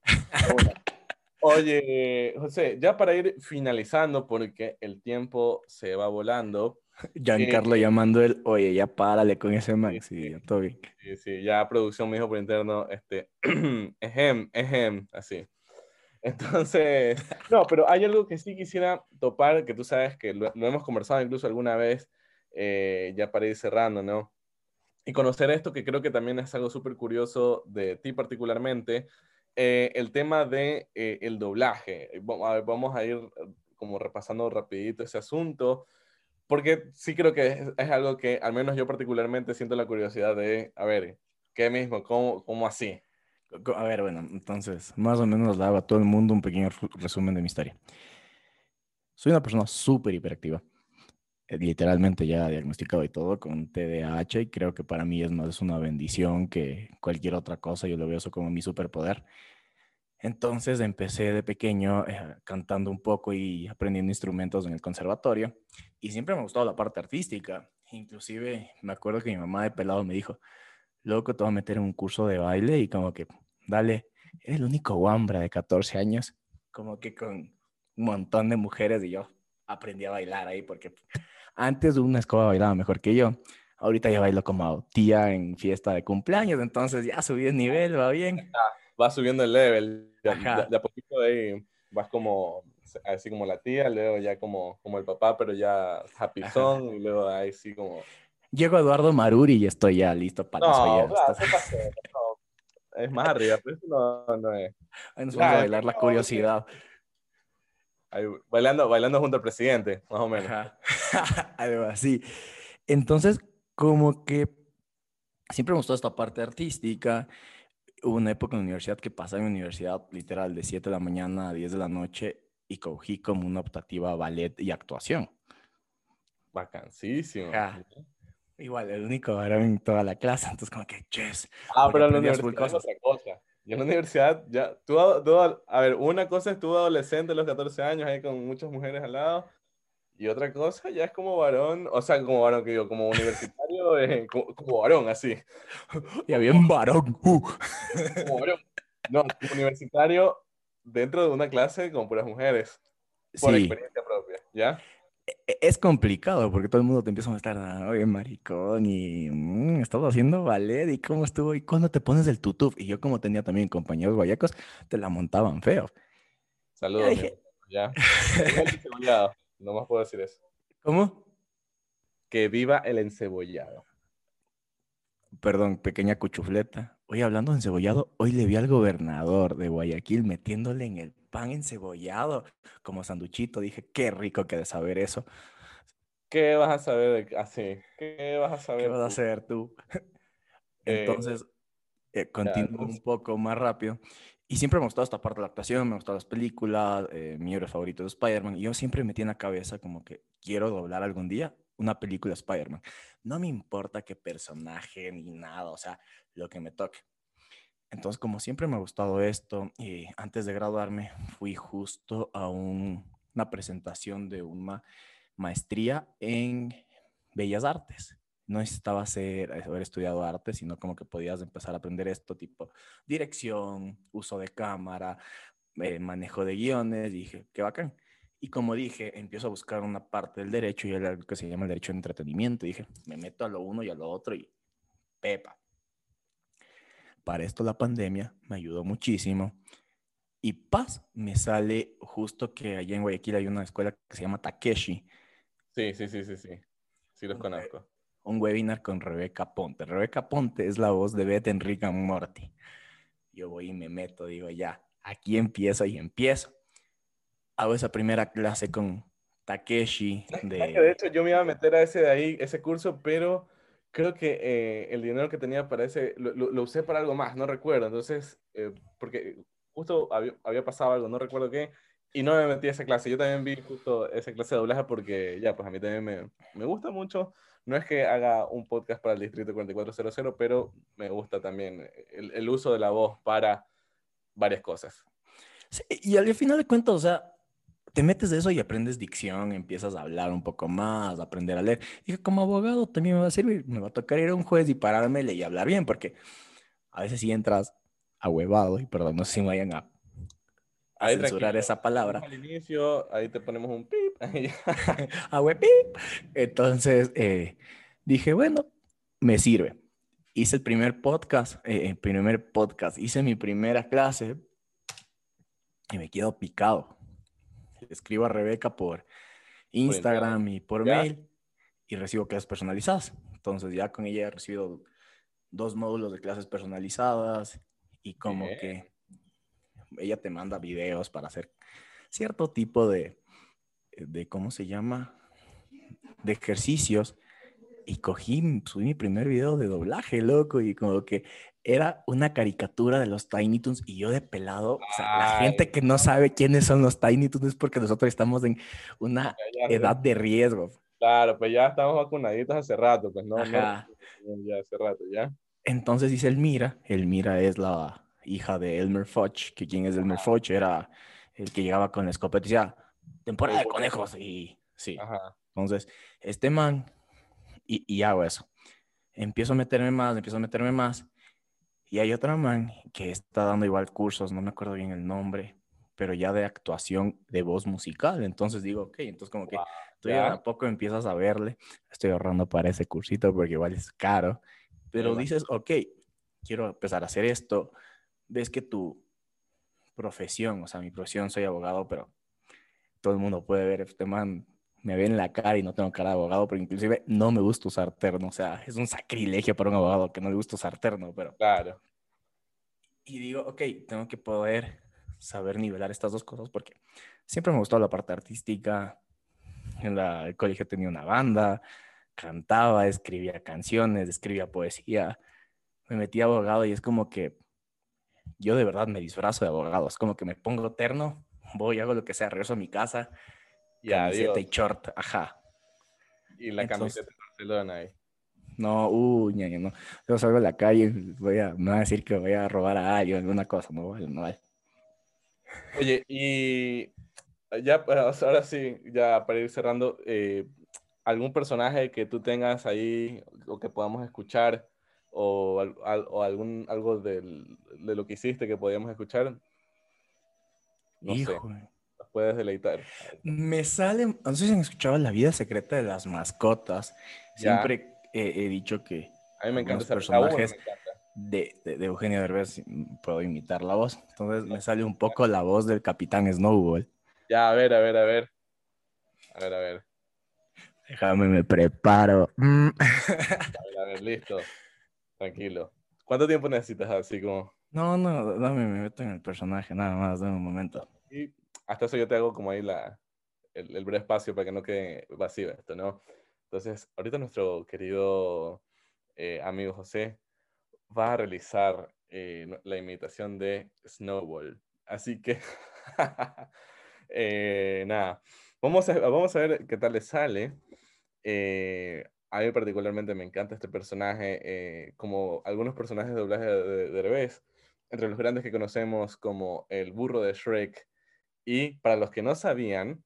Oye, José, ya para ir finalizando, porque el tiempo se va volando, Giancarlo eh, llamando él, oye, ya párale con ese man. Sí, ya todo bien. Sí, sí, ya producción me dijo por interno, este, ejem, ejem, así. Entonces, no, pero hay algo que sí quisiera topar, que tú sabes que lo, hemos conversado incluso alguna vez, eh, ya para ir cerrando, ¿no? Y conocer esto, que creo que también es algo súper curioso de ti particularmente, eh, el tema de el doblaje. Vamos a ir como repasando rapidito ese asunto porque sí creo que es, algo que al menos yo particularmente siento la curiosidad de, a ver, ¿qué mismo? ¿Cómo, cómo así? A ver, bueno, entonces, más o menos le hago a todo el mundo un pequeño resumen de mi historia. Soy una persona súper hiperactiva, eh, literalmente ya diagnosticado y todo con TDAH y creo que para mí es más una bendición que cualquier otra cosa, yo lo veo eso como mi superpoder. Entonces empecé de pequeño eh, cantando un poco y aprendiendo instrumentos en el conservatorio y siempre me ha gustado la parte artística. Inclusive me acuerdo que mi mamá de pelado me dijo, loco, te voy a meter en un curso de baile y como que, dale, eres el único guambra de 14 años, como que con un montón de mujeres y yo aprendí a bailar ahí porque antes una escoba bailaba mejor que yo. Ahorita ya bailo como tía en fiesta de cumpleaños, entonces ya subí el nivel, va bien vas subiendo el level, de, a poquito de ahí vas como, así como la tía, luego ya como, como el papá, pero ya happy song, y luego ahí sí como... Llego Eduardo Maruri y estoy ya listo para no, no, Es más arriba, pero eso no, no es. Ahí nos vamos a bailar la curiosidad. bailando, bailando junto al presidente, más o menos. Algo así. Entonces, como que siempre me gustó esta parte artística hubo una época en la universidad que pasaba en la universidad literal de 7 de la mañana a 10 de la noche y cogí como una optativa ballet y actuación. Vacancísimo. Igual, el único varón en toda la clase, entonces como que, yes. Ah, pero en la universidad es otra cosa. Yo en la universidad, ya, tú, tú, a ver, una cosa es tú adolescente a los 14 años, ahí con muchas mujeres al lado, y otra cosa ya es como varón, o sea, como varón que digo, como universitario, eh, como, varón, así. Ya bien varón. Uh. Como varón. No, como universitario dentro de una clase con puras mujeres. Por experiencia propia, ¿ya? E, es complicado porque todo el mundo te empieza a estar, oye, maricón, y mmm, estaba haciendo ballet, y cómo estuvo, y cuando te pones el tutuf. Y yo, como tenía también compañeros guayacos, te la montaban feo. Saludos. Ya. ya. No más puedo decir eso. ¿Cómo? Que viva el encebollado. perdón, pequeña cuchufleta. Hoy hablando de encebollado, hoy le vi al gobernador de Guayaquil metiéndole en el pan encebollado como sanduchito. Dije, qué rico que de saber eso. ¿Qué vas a saber de así? ¿Qué vas a saber? ¿Qué vas a hacer tú? Eh, Entonces, eh, continúo un poco más rápido. Y siempre me ha gustado esta parte de la actuación, me han gustado las películas, eh, mi héroe favorito es Spider-Man. Y yo siempre metí en la cabeza como que quiero doblar algún día una película de Spider-Man. No me importa qué personaje ni nada, o sea, lo que me toque. Entonces, como siempre me ha gustado esto, y antes de graduarme fui justo a un- una presentación de una maestría en Bellas Artes. No necesitaba ser, haber estudiado arte, sino como que podías empezar a aprender esto, tipo dirección, uso de cámara, eh, manejo de guiones. Dije, qué bacán. Y como dije, empiezo a buscar una parte del derecho y algo que se llama el derecho de entretenimiento. Dije, me meto a lo uno y a lo otro y pepa. Para esto la pandemia me ayudó muchísimo. Y paz, me sale justo que allá en Guayaquil hay una escuela que se llama Takeshi, Sí, sí, sí, sí, sí. Sí los Ok. conozco. un webinar con Rebeca Ponte. Rebeca Ponte es la voz de Beth en Rick and Morty. Yo voy y me meto, digo, ya, aquí empiezo y empiezo. Hago esa primera clase con Takeshi ¿Sabes que De de... hecho, yo me iba a meter a ese de ahí, ese curso, pero creo que eh, el dinero que tenía para ese lo, lo- usé para algo más, no recuerdo. Entonces, eh, porque justo había, pasado algo, no recuerdo qué, y no me metí a esa clase. Yo también vi justo esa clase de doblaje porque ya, pues a mí también me, me gusta mucho. No es que haga un podcast para el Distrito 4400, pero me gusta también el, el uso de la voz para varias cosas. Sí, y al final de cuentas, o sea, te metes de eso y aprendes dicción, empiezas a hablar un poco más, a aprender a leer. Y como abogado también me va a servir, me va a tocar ir a un juez y parármele y hablar bien, porque a veces si entras ahuevado, y perdón, no sé si me vayan a, a censurar esa palabra. Al inicio, ahí te ponemos un pip. Ahuepip. Entonces eh, dije, bueno, me sirve. Hice el primer podcast, eh, el primer podcast, hice mi primera clase y me quedo picado. Escribo a Rebeca por Instagram y por ¿Ya? mail y recibo clases personalizadas. Entonces ya con ella he recibido dos módulos de clases personalizadas y como que ella te manda videos para hacer cierto tipo de, de ¿cómo se llama? De ejercicios. Y cogí, subí mi primer video de doblaje, loco, y como que era una caricatura de los Tiny Toons y yo de pelado, o sea, la gente que no sabe quiénes son los Tiny Toons es porque nosotros estamos en una Ya, ya, edad de riesgo. Claro, pues ya estamos vacunaditos hace rato, pues no, no, ya hace rato, ya. Entonces dice Elmira, Elmira es la hija de Elmer Fuch, que quien es Elmer Fuch era el que llegaba con la escopeta y decía, temporada de conejos, y sí. Ajá. Entonces, este man, y, y hago eso. Empiezo a meterme más, empiezo a meterme más. Y hay otra man que está dando igual cursos, no me acuerdo bien el nombre, pero ya de actuación de voz musical. Entonces digo, ok, entonces como que Wow, tú ya. ya de a poco empiezas a verle. Estoy ahorrando para ese cursito porque igual es caro. Pero dices, ok, quiero empezar a hacer esto. Ves que tu profesión, o sea, mi profesión, soy abogado, pero todo el mundo puede ver, este man me ve en la cara y no tengo cara de abogado, pero inclusive no me gusta usar terno, o sea, es un sacrilegio para un abogado que no le gusta usar terno, pero... Claro. Y digo, ok, tengo que poder saber nivelar estas dos cosas porque siempre me gustó la parte artística. En la- el colegio tenía una banda, cantaba, escribía canciones, escribía poesía. Me metí a abogado y es como que yo de verdad me disfrazo de abogado. Es como que me pongo terno, voy, hago lo que sea, regreso a mi casa, Y camiseta adiós. y short, ajá. Y la Entonces- camiseta de Barcelona ahí. No, uy, ñaña, no. Yo salgo a la calle, voy a, me van a decir que voy a robar a alguien, alguna cosa, no vale, no vale. Oye, y ya, ahora sí, ya para ir cerrando, eh, ¿algún personaje que tú tengas ahí o que podamos escuchar o, o algún, algo del- de lo que hiciste que podíamos escuchar? No sé, Hijo, nos puedes deleitar. Me sale, no sé si han escuchado La vida secreta de las mascotas. Siempre he, he dicho que A mí me encanta uno personajes. me encanta. de, de, de Eugenio Derbez puedo imitar la voz. Entonces me sale un poco la voz del Capitán Snowball. Ya, a ver, a ver, a ver. A ver, a ver. Déjame, me preparo. Mm. A ver, a ver, listo. Tranquilo. ¿Cuánto tiempo necesitas así como? No, no, dame, me meto en el personaje, nada más, dame un momento. Y hasta eso yo te hago como ahí la, el, breve espacio para que no quede vacío esto, ¿no? Entonces, ahorita nuestro querido eh, amigo José va a realizar eh, la imitación de Snowball. Así que, eh, nada, vamos a, vamos a ver qué tal le sale. A mí particularmente me encanta este personaje, como algunos personajes de doblaje de, Derbez, entre los grandes que conocemos como el burro de Shrek. Y para los que no sabían,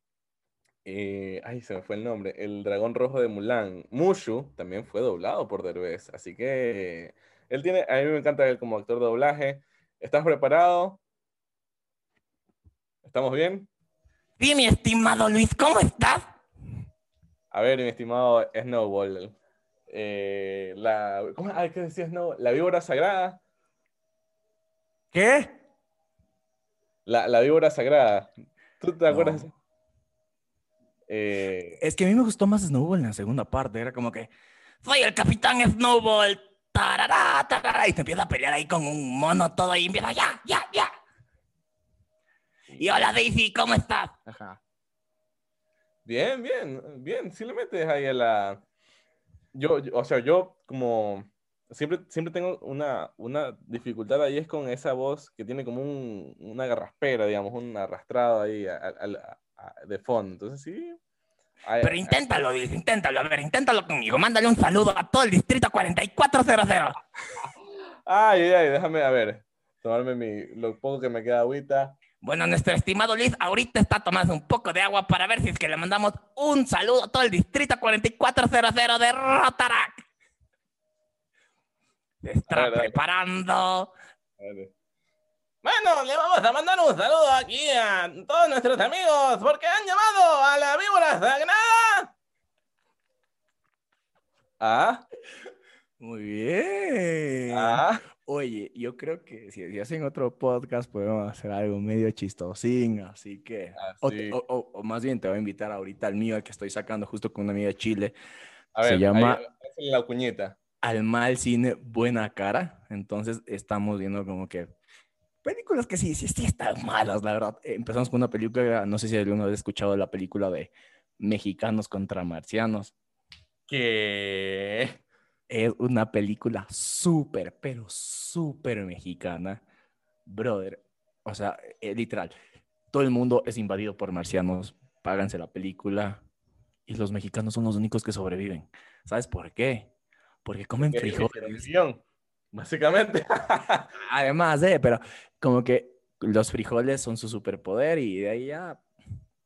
eh, ay, se me fue el nombre, el dragón rojo de Mulan, Mushu, también fue doblado por Derbez. Así que él tiene, a mí me encanta él como actor de doblaje. ¿Estás preparado? ¿Estamos bien? Sí, mi estimado Luis, ¿cómo estás? A ver, mi estimado Snowball. eh, la, ¿cómo, ay, ¿Qué decía Snowball? La víbora sagrada. ¿Qué? La, la víbora sagrada. ¿Tú te acuerdas? Eh, Es que a mí me gustó más Snowball en la segunda parte, era como que, Soy el capitán Snowball. Tarará, tarará, y te empieza a pelear ahí con un mono todo y empieza ya, ya, ya. Y hola Daisy, ¿cómo estás? ajá. Bien, bien, bien. Sí le metes ahí a la. Yo, yo- o sea, yo como siempre, siempre tengo una, una dificultad ahí es con esa voz que tiene como un, una garraspera, digamos, un arrastrado ahí a- a- a- de fondo. Entonces sí. Pero inténtalo, Luis, inténtalo, a ver, inténtalo conmigo. Mándale un saludo a todo el distrito 4400. Ay, ay, ay, déjame, a ver, tomarme mi, lo poco que me queda agüita. Bueno, nuestro estimado Luis ahorita está tomando un poco de agua para ver si es que le mandamos un saludo a todo el distrito 4400 de Rotarac. Se está A ver, preparando. Bueno, le vamos a mandar un saludo aquí a todos nuestros amigos porque han llamado a la víbora sagrada. Ah, Muy bien. ah. Oye, yo creo que si, si hacen otro podcast podemos hacer algo medio chistosín, así que... Ah, o, sí. te- o- o- o más bien te voy a invitar ahorita al mío, al que estoy sacando justo con una amiga de Chile, A Se ver, llama- ahí, hazle la cuñita. Al mal cine Buena Cara. Entonces estamos viendo como que películas que sí, sí, sí están malas, la verdad. Eh, Empezamos con una película, no sé si alguno vez escuchado la película de Mexicanos contra Marcianos. ¿Qué? Es una película súper, pero súper mexicana. Brother, o sea, eh, literal, todo el mundo es invadido por marcianos. Páganse la película y los mexicanos son los únicos que sobreviven. ¿Sabes por qué? Porque comen frijoles. básicamente. Además, eh, pero como que los frijoles son su superpoder y de ahí ya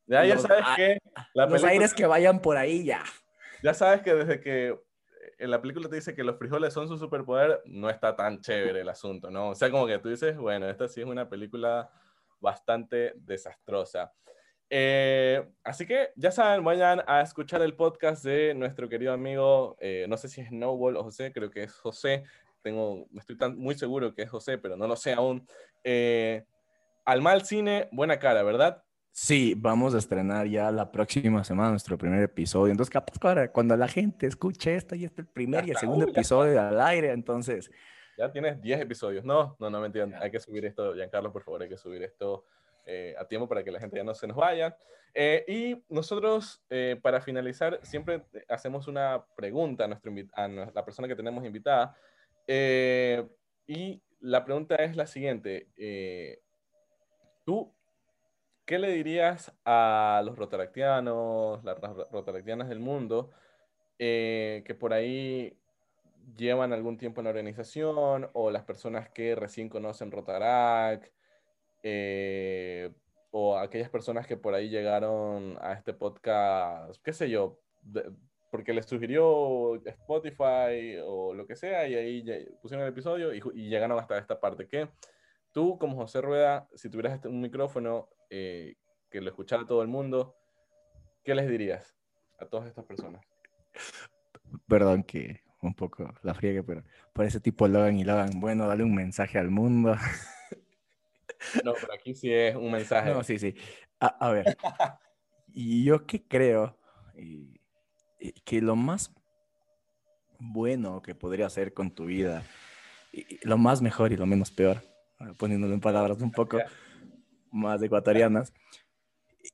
ya, ya Los- sabes ah, que la los película- aires que vayan por ahí ya. ya sabes que desde que en la película te dice que los frijoles son su superpoder, no está tan chévere el asunto, ¿no? O sea, como que tú dices, bueno, esta sí es una película bastante desastrosa. Eh, así que ya saben, vayan a escuchar el podcast de nuestro querido amigo, eh, no sé si es Snowball o José, creo que es José, tengo, estoy tan, muy seguro que es José, pero no lo sé aún. Eh, Al mal cine, buena cara, ¿verdad? Sí, vamos a estrenar ya la próxima semana nuestro primer episodio. Entonces, capaz ahora, cuando la gente escuche esto, ya está el primer y el segundo uy, episodio al aire. Entonces, Ya tienes 10 episodios. No, no, no, mentira. Hay que subir esto, Giancarlo, por favor, hay que subir esto eh, a tiempo para que la gente ya no se nos vaya. Eh, y nosotros, eh, para finalizar, siempre hacemos una pregunta a, nuestro a la persona que tenemos invitada. Y la pregunta es la siguiente. ¿Tú qué le dirías a los rotaractianos, las ro- rotaractianas del mundo, que por ahí llevan algún tiempo en la organización o las personas que recién conocen Rotarac eh, o aquellas personas que por ahí llegaron a este podcast, qué sé yo, porque les sugirió Spotify o lo que sea y ahí pusieron el episodio y, y llegaron hasta esta parte. que Tú, como José Rueda, si tuvieras este- un micrófono eh, que lo escuchara todo el mundo, ¿qué les dirías a todas estas personas? perdón que un poco la friegue, pero por ese tipo Logan y Logan, bueno, dale un mensaje al mundo. No, pero aquí sí es un mensaje. No, sí, sí. A, a ver, yo que creo y- y que lo más bueno que podría hacer con tu vida, y lo más mejor y lo menos peor, poniéndolo en palabras un poco más ecuatorianas,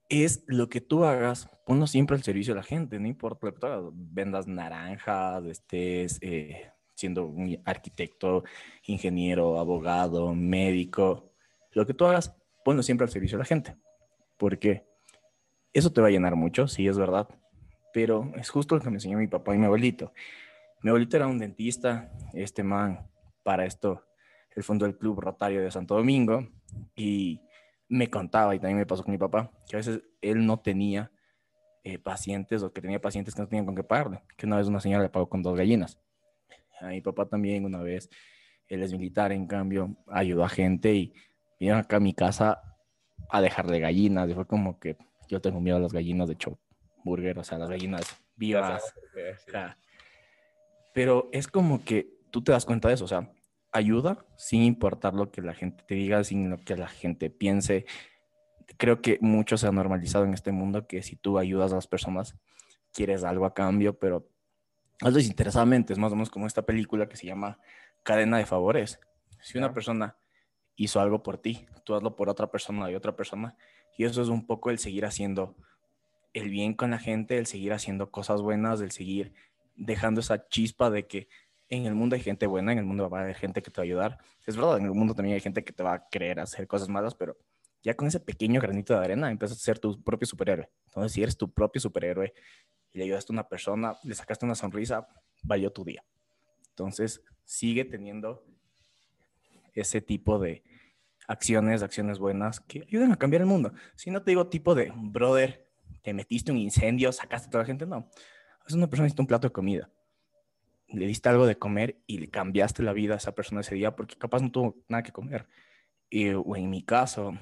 es lo que tú hagas, ponlo siempre al servicio de la gente, no importa lo que tú hagas, vendas naranjas, estés eh, siendo un arquitecto, ingeniero, abogado, médico, lo que tú hagas, ponlo siempre al servicio de la gente, porque eso te va a llenar mucho, sí es verdad, pero es justo lo que me enseñó mi papá y mi abuelito. Mi abuelito era un dentista, este man, para esto, el fondo del Club Rotario de Santo Domingo, y me contaba, y también me pasó con mi papá, que a veces él no tenía eh, pacientes o que tenía pacientes que no tenían con qué pagarle, que una vez una señora le pagó con dos gallinas. A mi papá también una vez, él es militar, en cambio, ayudó a gente y vinieron acá a mi casa a dejarle gallinas, y fue como que yo tengo miedo a las gallinas de burger, o sea, las gallinas vivas. Pero es como que tú te das cuenta de eso, o sea, ayuda sin importar lo que la gente te diga, sin lo que la gente piense. Creo que mucho se ha normalizado en este mundo que si tú ayudas a las personas, quieres algo a cambio, pero hazlo desinteresadamente. Es más o menos como esta película que se llama Cadena de Favores. Si una persona hizo algo por ti, tú hazlo por otra persona y otra persona. Y eso es un poco el seguir haciendo el bien con la gente, el seguir haciendo cosas buenas, el seguir dejando esa chispa de que en el mundo hay gente buena, en el mundo va a haber gente que te va a ayudar. Es verdad, en el mundo también hay gente que te va a querer hacer cosas malas, pero ya con ese pequeño granito de arena empiezas a ser tu propio superhéroe. Entonces, si eres tu propio superhéroe y le ayudaste a una persona, le sacaste una sonrisa, valió tu día. Entonces, sigue teniendo ese tipo de acciones, acciones buenas que ayuden a cambiar el mundo. Si no te digo tipo de, brother, te metiste un incendio, sacaste a toda la gente, no. Es una persona necesita un plato de comida le diste algo de comer y le cambiaste la vida a esa persona ese día porque capaz no tuvo nada que comer. Y, o en mi caso,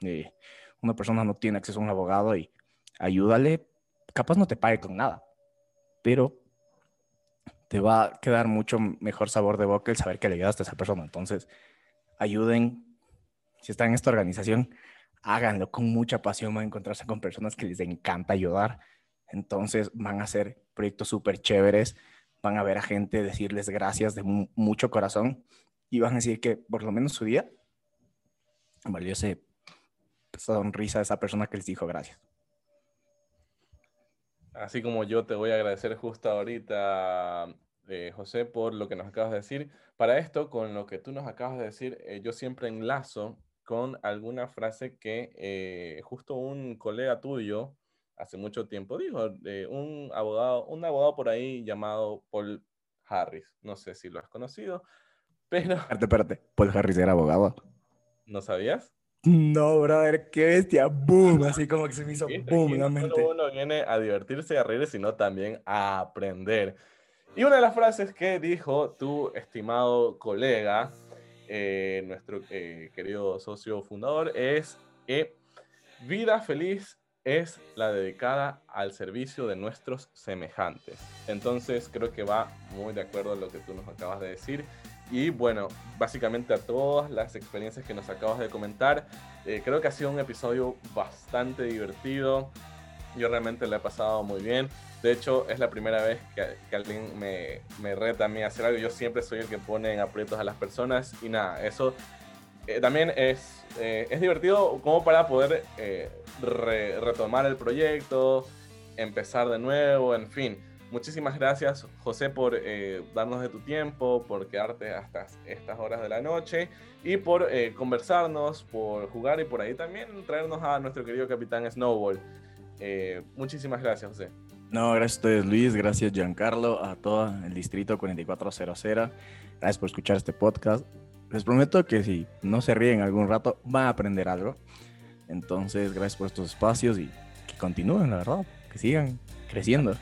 eh, una persona no tiene acceso a un abogado y ayúdale, capaz no te pague con nada, pero te va a quedar mucho mejor sabor de boca el saber que le ayudaste a esa persona. Entonces, ayuden, si están en esta organización, háganlo con mucha pasión, van a encontrarse con personas que les encanta ayudar. Entonces, van a hacer proyectos súper chéveres van a ver a gente decirles gracias de mucho corazón y van a decir que por lo menos su día valió esa sonrisa de esa persona que les dijo gracias. Así como yo te voy a agradecer justo ahorita, eh, José, por lo que nos acabas de decir. Para esto, con lo que tú nos acabas de decir, eh, yo siempre enlazo con alguna frase que eh, justo un colega tuyo hace mucho tiempo dijo, un abogado, un abogado por ahí llamado Paul Harris. No sé si lo has conocido, pero... Espérate, espérate. Paul Harris era abogado. ¿No sabías? No, brother, qué bestia. Boom, así como que se me hizo boom No uno viene a divertirse y a reír, sino también a aprender. Y una de las frases que dijo tu estimado colega, eh, nuestro eh, querido socio fundador, es que vida feliz es la dedicada al servicio de nuestros semejantes. Entonces creo que va muy de acuerdo a lo que tú nos acabas de decir. Y bueno, básicamente a todas las experiencias que nos acabas de comentar, eh, creo que ha sido un episodio bastante divertido. Yo realmente le he pasado muy bien. De hecho, es la primera vez que, alguien me, me, reta a mí a hacer algo. Yo siempre soy el que pone en aprietos a las personas. Y nada, eso eh, también es, eh, es divertido como para poder retomar el proyecto, empezar de nuevo, en fin. Muchísimas gracias, José, por eh, darnos de tu tiempo, por quedarte hasta estas horas de la noche y por eh, conversarnos, por jugar y por ahí también traernos a nuestro querido capitán Snowball. Eh, muchísimas gracias, José. No, gracias a ustedes, Luis. Gracias, Giancarlo, a todo el distrito 4400. Gracias por escuchar este podcast. Les prometo que si no se ríen algún rato, van a aprender algo. Entonces, gracias por estos espacios y que continúen, la verdad, que sigan creciendo.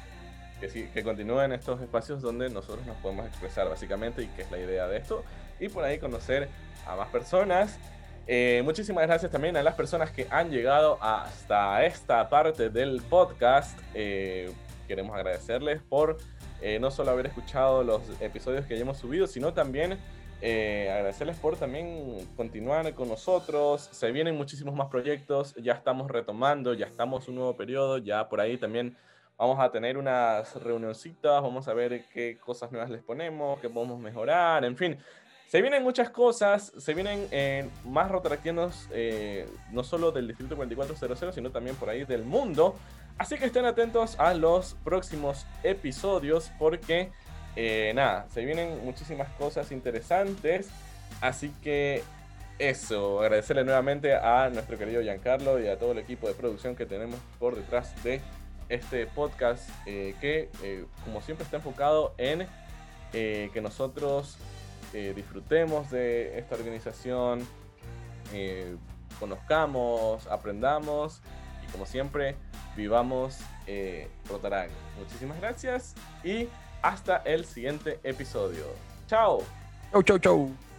Que, sí, que continúen estos espacios donde nosotros nos podemos expresar básicamente y que es la idea de esto. Y por ahí conocer a más personas. Eh, muchísimas gracias también a las personas que han llegado hasta esta parte del podcast. Eh, queremos agradecerles por eh, no solo haber escuchado los episodios que hayamos subido, sino también agradecerles por también continuar con nosotros. Se vienen muchísimos más proyectos. Ya estamos retomando, ya estamos un nuevo periodo. Ya por ahí también Vamos a tener unas reunioncitas, vamos a ver qué cosas nuevas les ponemos, qué podemos mejorar, en fin. Se vienen muchas cosas, se vienen eh, más rotaractianos, eh, no solo del Distrito 4400, sino también por ahí del mundo. Así que estén atentos a los próximos episodios porque, eh, nada, se vienen muchísimas cosas interesantes. Así que eso, agradecerle nuevamente a nuestro querido Giancarlo y a todo el equipo de producción que tenemos por detrás de este podcast eh, que, eh, como siempre, está enfocado en eh, que nosotros disfrutemos de esta organización, conozcamos, aprendamos y, como siempre, vivamos Rotarán. Muchísimas gracias y hasta el siguiente episodio. Chao. Chau, chau, chau.